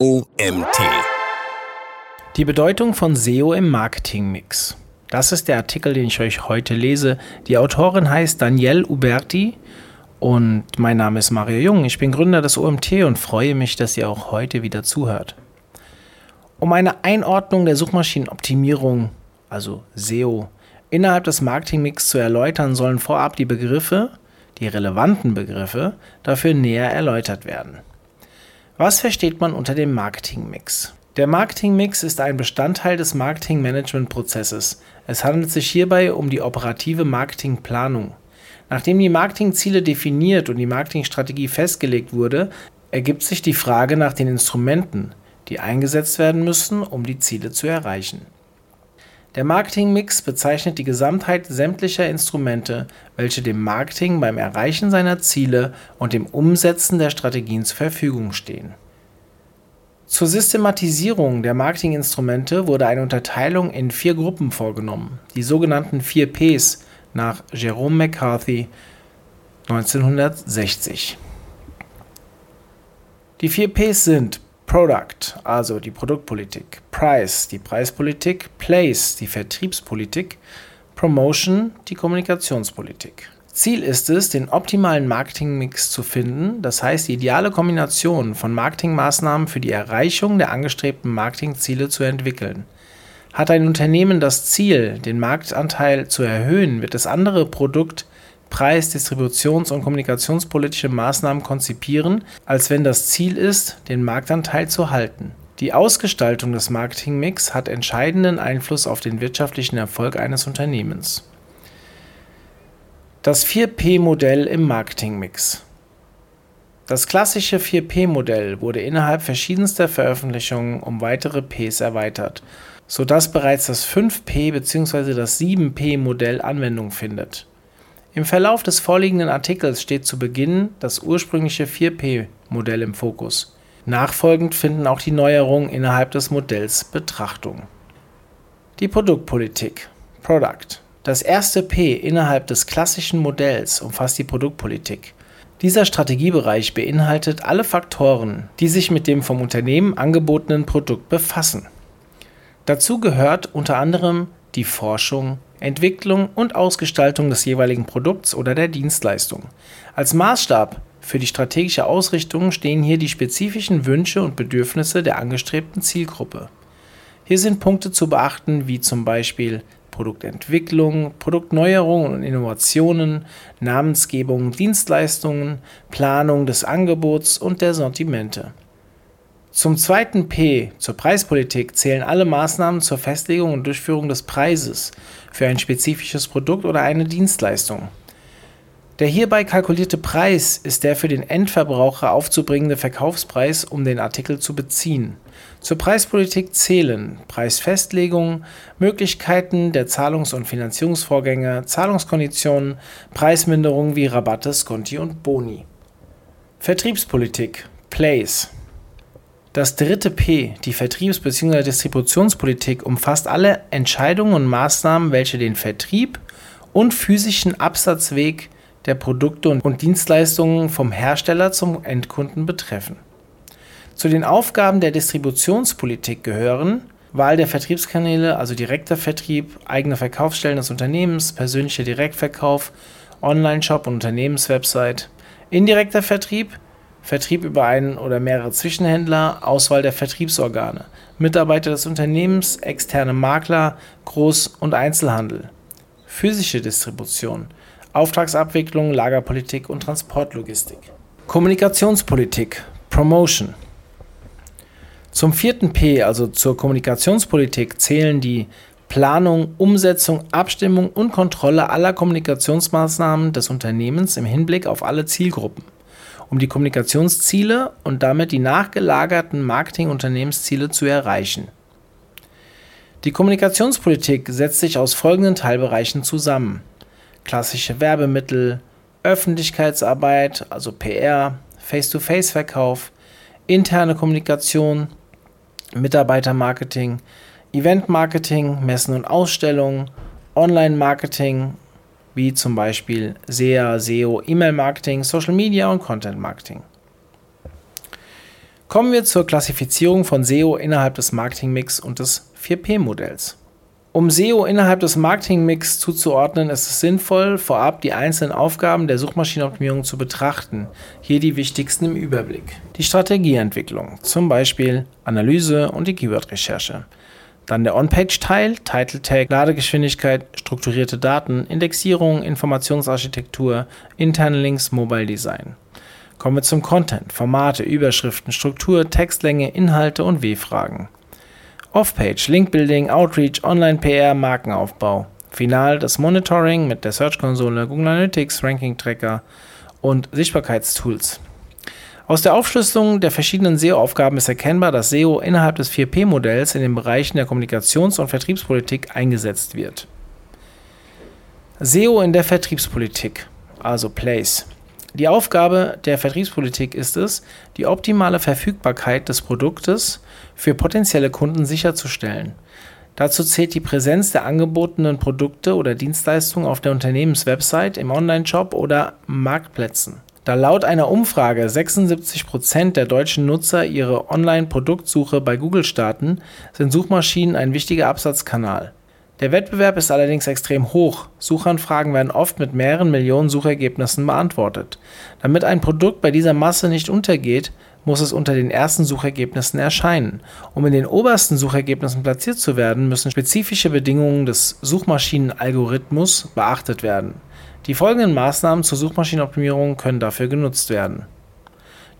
OMT. Die Bedeutung von SEO im Marketingmix. Das ist der Artikel, den ich euch heute lese. Die Autorin heißt Danielle Uberti und mein Name ist Mario Jung. Ich bin Gründer des OMT und freue mich, dass ihr auch heute wieder zuhört. Um eine Einordnung der Suchmaschinenoptimierung, also SEO, innerhalb des Marketingmix zu erläutern, sollen vorab die Begriffe, die relevanten Begriffe, dafür näher erläutert werden. Was versteht man unter dem Marketingmix? Der Marketingmix ist ein Bestandteil des Marketingmanagementprozesses. Es handelt sich hierbei um die operative Marketingplanung. Nachdem die Marketingziele definiert und die Marketingstrategie festgelegt wurde, ergibt sich die Frage nach den Instrumenten, die eingesetzt werden müssen, um die Ziele zu erreichen. Der Marketingmix bezeichnet die Gesamtheit sämtlicher Instrumente, welche dem Marketing beim Erreichen seiner Ziele und dem Umsetzen der Strategien zur Verfügung stehen. Zur Systematisierung der Marketinginstrumente wurde eine Unterteilung in vier Gruppen vorgenommen, die sogenannten 4 Ps nach Jerome McCarthy 1960. Die 4 Ps sind Product, also die Produktpolitik, Price, die Preispolitik, Place, die Vertriebspolitik, Promotion, die Kommunikationspolitik. Ziel ist es, den optimalen Marketingmix zu finden, das heißt die ideale Kombination von Marketingmaßnahmen für die Erreichung der angestrebten Marketingziele zu entwickeln. Hat ein Unternehmen das Ziel, den Marktanteil zu erhöhen, wird es andere Produkt- Preis-, Distributions- und kommunikationspolitische Maßnahmen konzipieren, als wenn das Ziel ist, den Marktanteil zu halten. Die Ausgestaltung des Marketingmix hat entscheidenden Einfluss auf den wirtschaftlichen Erfolg eines Unternehmens. Das 4P-Modell im Marketingmix. Das klassische 4P-Modell wurde innerhalb verschiedenster Veröffentlichungen um weitere Ps erweitert, sodass bereits das 5P bzw. das 7P-Modell Anwendung findet. Im Verlauf des vorliegenden Artikels steht zu Beginn das ursprüngliche 4P-Modell im Fokus. Nachfolgend finden auch die Neuerungen innerhalb des Modells Betrachtung. Die Produktpolitik Product. Das erste P innerhalb des klassischen Modells umfasst die Produktpolitik. Dieser Strategiebereich beinhaltet alle Faktoren, die sich mit dem vom Unternehmen angebotenen Produkt befassen. Dazu gehört unter anderem die Forschung, Entwicklung und Ausgestaltung des jeweiligen Produkts oder der Dienstleistung. Als Maßstab für die strategische Ausrichtung stehen hier die spezifischen Wünsche und Bedürfnisse der angestrebten Zielgruppe. Hier sind Punkte zu beachten wie zum Beispiel Produktentwicklung, Produktneuerungen und Innovationen, Namensgebung, Dienstleistungen, Planung des Angebots und der Sortimente. Zum zweiten P, zur Preispolitik, zählen alle Maßnahmen zur Festlegung und Durchführung des Preises für ein spezifisches Produkt oder eine Dienstleistung. Der hierbei kalkulierte Preis ist der für den Endverbraucher aufzubringende Verkaufspreis, um den Artikel zu beziehen. Zur Preispolitik zählen Preisfestlegung, Möglichkeiten der Zahlungs- und Finanzierungsvorgänge, Zahlungskonditionen, Preisminderungen wie Rabatte, Sconti und Boni. Vertriebspolitik Place das dritte P, die Vertriebs- bzw. Distributionspolitik, umfasst alle Entscheidungen und Maßnahmen, welche den Vertrieb und physischen Absatzweg der Produkte und Dienstleistungen vom Hersteller zum Endkunden betreffen. Zu den Aufgaben der Distributionspolitik gehören Wahl der Vertriebskanäle, also direkter Vertrieb, eigene Verkaufsstellen des Unternehmens, persönlicher Direktverkauf, Online-Shop und Unternehmenswebsite, indirekter Vertrieb, Vertrieb über einen oder mehrere Zwischenhändler, Auswahl der Vertriebsorgane, Mitarbeiter des Unternehmens, externe Makler, Groß- und Einzelhandel, physische Distribution, Auftragsabwicklung, Lagerpolitik und Transportlogistik. Kommunikationspolitik, Promotion. Zum vierten P, also zur Kommunikationspolitik, zählen die Planung, Umsetzung, Abstimmung und Kontrolle aller Kommunikationsmaßnahmen des Unternehmens im Hinblick auf alle Zielgruppen um die Kommunikationsziele und damit die nachgelagerten Marketing-Unternehmensziele zu erreichen. Die Kommunikationspolitik setzt sich aus folgenden Teilbereichen zusammen: klassische Werbemittel, Öffentlichkeitsarbeit, also PR, Face-to-Face-Verkauf, interne Kommunikation, Mitarbeitermarketing, Eventmarketing, Messen und Ausstellungen, Online-Marketing, wie zum Beispiel SEA, SEO, E-Mail-Marketing, Social Media und Content-Marketing. Kommen wir zur Klassifizierung von SEO innerhalb des Marketingmix und des 4P-Modells. Um SEO innerhalb des Marketingmix zuzuordnen, ist es sinnvoll, vorab die einzelnen Aufgaben der Suchmaschinenoptimierung zu betrachten. Hier die wichtigsten im Überblick. Die Strategieentwicklung, zum Beispiel Analyse und die Keyword-Recherche. Dann der On-Page-Teil, Title Tag, Ladegeschwindigkeit, strukturierte Daten, Indexierung, Informationsarchitektur, interne Links, Mobile Design. Kommen wir zum Content, Formate, Überschriften, Struktur, Textlänge, Inhalte und W-Fragen. Off-Page, Link-Building, Outreach, Online-PR, Markenaufbau. Final das Monitoring mit der Search-Konsole, Google Analytics, Ranking-Tracker und Sichtbarkeitstools. Aus der Aufschlüsselung der verschiedenen SEO-Aufgaben ist erkennbar, dass SEO innerhalb des 4P-Modells in den Bereichen der Kommunikations- und Vertriebspolitik eingesetzt wird. SEO in der Vertriebspolitik, also Place. Die Aufgabe der Vertriebspolitik ist es, die optimale Verfügbarkeit des Produktes für potenzielle Kunden sicherzustellen. Dazu zählt die Präsenz der angebotenen Produkte oder Dienstleistungen auf der Unternehmenswebsite, im Onlineshop oder Marktplätzen. Da laut einer Umfrage 76% der deutschen Nutzer ihre Online-Produktsuche bei Google starten, sind Suchmaschinen ein wichtiger Absatzkanal. Der Wettbewerb ist allerdings extrem hoch. Suchanfragen werden oft mit mehreren Millionen Suchergebnissen beantwortet. Damit ein Produkt bei dieser Masse nicht untergeht, muss es unter den ersten Suchergebnissen erscheinen. Um in den obersten Suchergebnissen platziert zu werden, müssen spezifische Bedingungen des Suchmaschinenalgorithmus beachtet werden. Die folgenden Maßnahmen zur Suchmaschinenoptimierung können dafür genutzt werden.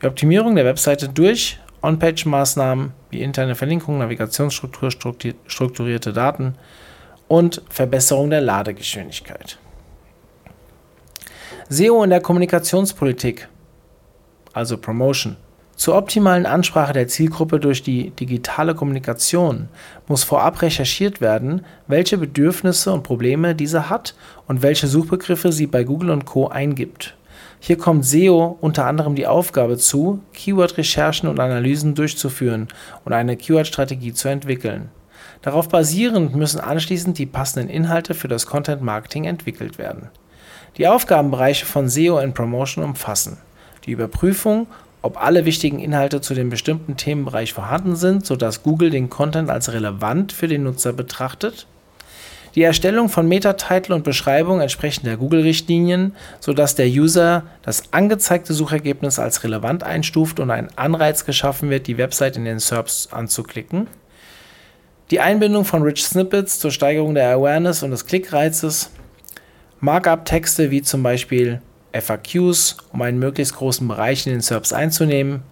Die Optimierung der Webseite durch On-Page-Maßnahmen wie interne Verlinkung, Navigationsstruktur, strukturierte Daten, und Verbesserung der Ladegeschwindigkeit. SEO in der Kommunikationspolitik, also Promotion. Zur optimalen Ansprache der Zielgruppe durch die digitale Kommunikation muss vorab recherchiert werden, welche Bedürfnisse und Probleme diese hat und welche Suchbegriffe sie bei Google und Co eingibt. Hier kommt SEO unter anderem die Aufgabe zu, Keyword-Recherchen und Analysen durchzuführen und eine Keyword-Strategie zu entwickeln. Darauf basierend müssen anschließend die passenden Inhalte für das Content Marketing entwickelt werden. Die Aufgabenbereiche von SEO in Promotion umfassen die Überprüfung, ob alle wichtigen Inhalte zu dem bestimmten Themenbereich vorhanden sind, sodass Google den Content als relevant für den Nutzer betrachtet. Die Erstellung von Meta-Titel und Beschreibung entsprechend der Google-Richtlinien, sodass der User das angezeigte Suchergebnis als relevant einstuft und ein Anreiz geschaffen wird, die Website in den SERPs anzuklicken. Die Einbindung von Rich Snippets zur Steigerung der Awareness und des Klickreizes, Markup-Texte wie zum Beispiel FAQs, um einen möglichst großen Bereich in den SERPs einzunehmen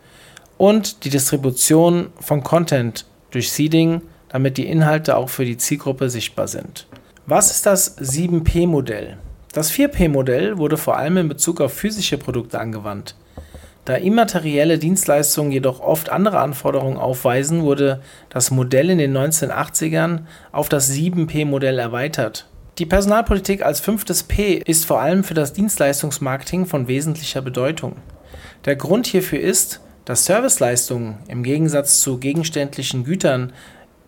und die Distribution von Content durch Seeding, damit die Inhalte auch für die Zielgruppe sichtbar sind. Was ist das 7P-Modell? Das 4P-Modell wurde vor allem in Bezug auf physische Produkte angewandt. Da immaterielle Dienstleistungen jedoch oft andere Anforderungen aufweisen, wurde das Modell in den 1980ern auf das 7P-Modell erweitert. Die Personalpolitik als fünftes P ist vor allem für das Dienstleistungsmarketing von wesentlicher Bedeutung. Der Grund hierfür ist, dass Serviceleistungen im Gegensatz zu gegenständlichen Gütern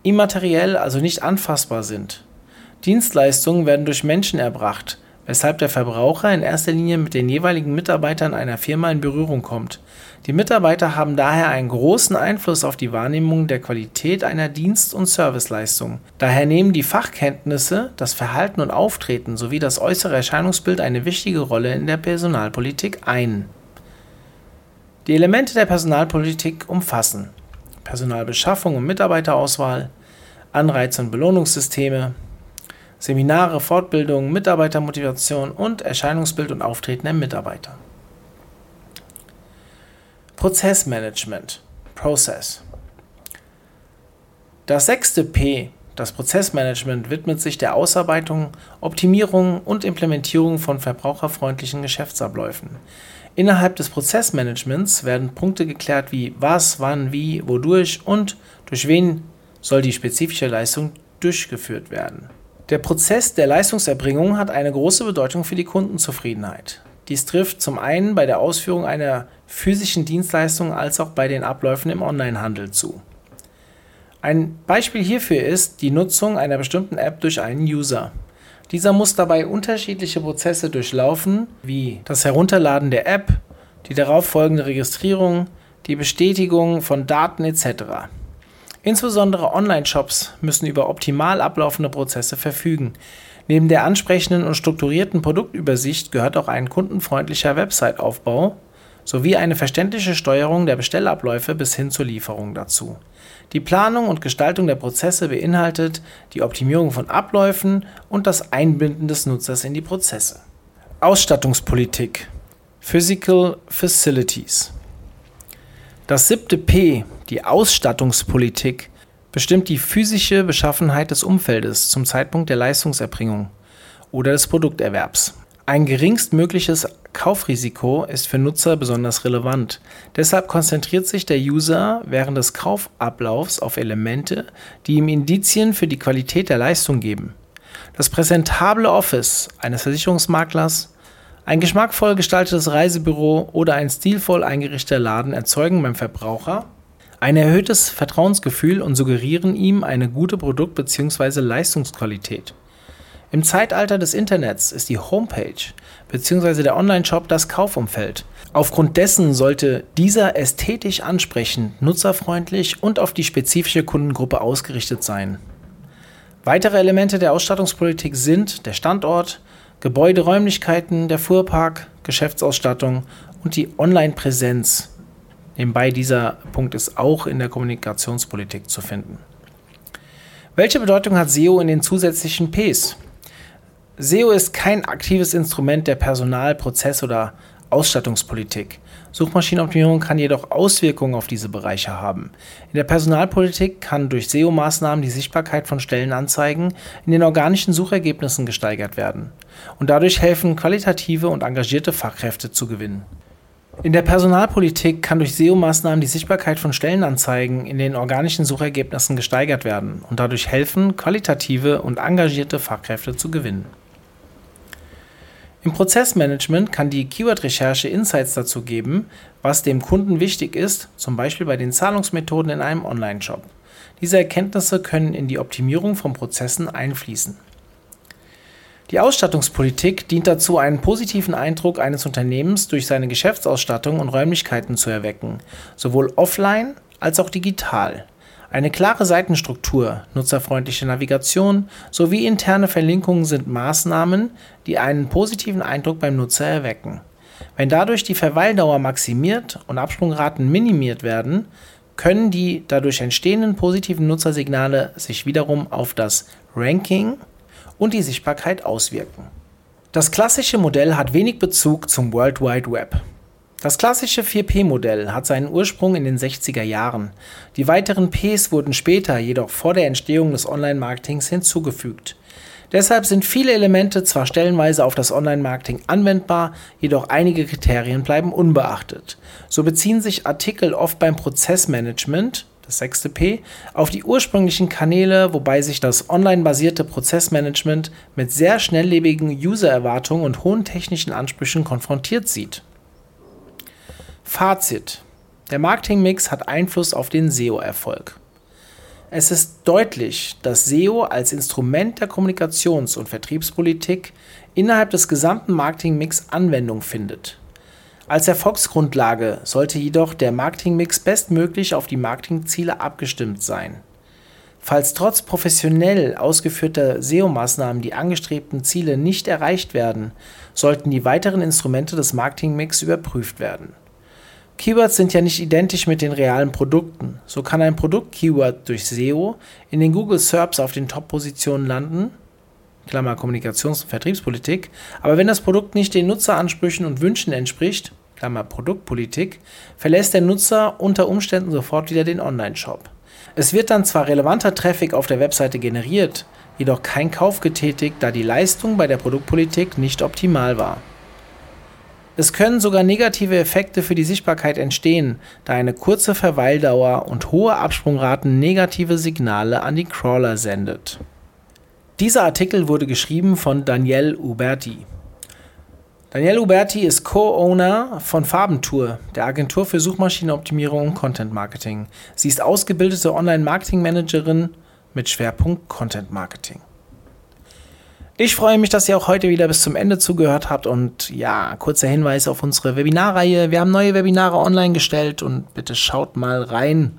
immateriell, also nicht anfassbar sind. Dienstleistungen werden durch Menschen erbracht, weshalb der Verbraucher in erster Linie mit den jeweiligen Mitarbeitern einer Firma in Berührung kommt. Die Mitarbeiter haben daher einen großen Einfluss auf die Wahrnehmung der Qualität einer Dienst- und Serviceleistung. Daher nehmen die Fachkenntnisse, das Verhalten und Auftreten sowie das äußere Erscheinungsbild eine wichtige Rolle in der Personalpolitik ein. Die Elemente der Personalpolitik umfassen Personalbeschaffung und Mitarbeiterauswahl, Anreiz- und Belohnungssysteme, Seminare, Fortbildungen, Mitarbeitermotivation und Erscheinungsbild und Auftreten der Mitarbeiter. Prozessmanagement Process Das sechste P, das Prozessmanagement, widmet sich der Ausarbeitung, Optimierung und Implementierung von verbraucherfreundlichen Geschäftsabläufen. Innerhalb des Prozessmanagements werden Punkte geklärt wie was, wann, wie, wodurch und durch wen soll die spezifische Leistung durchgeführt werden. Der Prozess der Leistungserbringung hat eine große Bedeutung für die Kundenzufriedenheit. Dies trifft zum einen bei der Ausführung einer physischen Dienstleistung als auch bei den Abläufen im Onlinehandel zu. Ein Beispiel hierfür ist die Nutzung einer bestimmten App durch einen User. Dieser muss dabei unterschiedliche Prozesse durchlaufen, wie das Herunterladen der App, die darauf folgende Registrierung, die Bestätigung von Daten etc. Insbesondere Online-Shops müssen über optimal ablaufende Prozesse verfügen. Neben der ansprechenden und strukturierten Produktübersicht gehört auch ein kundenfreundlicher Website-Aufbau sowie eine verständliche Steuerung der Bestellabläufe bis hin zur Lieferung dazu. Die Planung und Gestaltung der Prozesse beinhaltet die Optimierung von Abläufen und das Einbinden des Nutzers in die Prozesse. Ausstattungspolitik Physical Facilities Das siebte P, die Ausstattungspolitik, bestimmt die physische Beschaffenheit des Umfeldes zum Zeitpunkt der Leistungserbringung oder des Produkterwerbs. Ein geringstmögliches Kaufrisiko ist für Nutzer besonders relevant. Deshalb konzentriert sich der User während des Kaufablaufs auf Elemente, die ihm Indizien für die Qualität der Leistung geben. Das präsentable Office eines Versicherungsmaklers, ein geschmackvoll gestaltetes Reisebüro oder ein stilvoll eingerichteter Laden erzeugen beim Verbraucher ein erhöhtes Vertrauensgefühl und suggerieren ihm eine gute Produkt- bzw. Leistungsqualität. Im Zeitalter des Internets ist die Homepage bzw. der Online-Shop das Kaufumfeld. Aufgrund dessen sollte dieser ästhetisch ansprechend, nutzerfreundlich und auf die spezifische Kundengruppe ausgerichtet sein. Weitere Elemente der Ausstattungspolitik sind der Standort, Gebäuderäumlichkeiten, der Fuhrpark, Geschäftsausstattung und die Online-Präsenz. Nebenbei dieser Punkt ist auch in der Kommunikationspolitik zu finden. Welche Bedeutung hat SEO in den zusätzlichen Ps? SEO ist kein aktives Instrument der Personal-, Prozess- oder Ausstattungspolitik. Suchmaschinenoptimierung kann jedoch Auswirkungen auf diese Bereiche haben. In der Personalpolitik kann durch SEO-Maßnahmen die Sichtbarkeit von Stellenanzeigen in den organischen Suchergebnissen gesteigert werden und dadurch helfen, qualitative und engagierte Fachkräfte zu gewinnen. In der Personalpolitik kann durch SEO-Maßnahmen die Sichtbarkeit von Stellenanzeigen in den organischen Suchergebnissen gesteigert werden und dadurch helfen, qualitative und engagierte Fachkräfte zu gewinnen. Im Prozessmanagement kann die Keyword-Recherche Insights dazu geben, was dem Kunden wichtig ist, zum Beispiel bei den Zahlungsmethoden in einem Online-Shop. Diese Erkenntnisse können in die Optimierung von Prozessen einfließen. Die Ausstattungspolitik dient dazu, einen positiven Eindruck eines Unternehmens durch seine Geschäftsausstattung und Räumlichkeiten zu erwecken, sowohl offline als auch digital. Eine klare Seitenstruktur, nutzerfreundliche Navigation sowie interne Verlinkungen sind Maßnahmen, die einen positiven Eindruck beim Nutzer erwecken. Wenn dadurch die Verweildauer maximiert und Absprungraten minimiert werden, können die dadurch entstehenden positiven Nutzersignale sich wiederum auf das Ranking und die Sichtbarkeit auswirken. Das klassische Modell hat wenig Bezug zum World Wide Web. Das klassische 4P-Modell hat seinen Ursprung in den 60er Jahren. Die weiteren Ps wurden später, jedoch vor der Entstehung des Online-Marketings hinzugefügt. Deshalb sind viele Elemente zwar stellenweise auf das Online-Marketing anwendbar, jedoch einige Kriterien bleiben unbeachtet. So beziehen sich Artikel oft beim Prozessmanagement, das sechste P, auf die ursprünglichen Kanäle, wobei sich das online-basierte Prozessmanagement mit sehr schnelllebigen User-Erwartungen und hohen technischen Ansprüchen konfrontiert sieht. Fazit: Der Marketingmix hat Einfluss auf den SEO-Erfolg. Es ist deutlich, dass SEO als Instrument der Kommunikations- und Vertriebspolitik innerhalb des gesamten Marketingmix Anwendung findet. Als Erfolgsgrundlage sollte jedoch der Marketingmix bestmöglich auf die Marketingziele abgestimmt sein. Falls trotz professionell ausgeführter SEO-Maßnahmen die angestrebten Ziele nicht erreicht werden, sollten die weiteren Instrumente des Marketingmix überprüft werden Keywords sind ja nicht identisch mit den realen Produkten. So kann ein Produkt-Keyword durch SEO in den Google SERPs auf den Top-Positionen landen, Klammer Kommunikations- und Vertriebspolitik, aber wenn das Produkt nicht den Nutzeransprüchen und Wünschen entspricht, Klammer Produktpolitik, verlässt der Nutzer unter Umständen sofort wieder den Online-Shop. Es wird dann zwar relevanter Traffic auf der Webseite generiert, jedoch kein Kauf getätigt, da die Leistung bei der Produktpolitik nicht optimal war. Es können sogar negative Effekte für die Sichtbarkeit entstehen, da eine kurze Verweildauer und hohe Absprungraten negative Signale an die Crawler sendet. Dieser Artikel wurde geschrieben von Danielle Uberti. Danielle Uberti ist Co-Owner von Farbentour, der Agentur für Suchmaschinenoptimierung und Content Marketing. Sie ist ausgebildete Online-Marketing-Managerin mit Schwerpunkt Content Marketing. Ich freue mich, dass ihr auch heute wieder bis zum Ende zugehört habt und ja, kurzer Hinweis auf unsere Webinarreihe. Wir haben neue Webinare online gestellt und bitte schaut mal rein.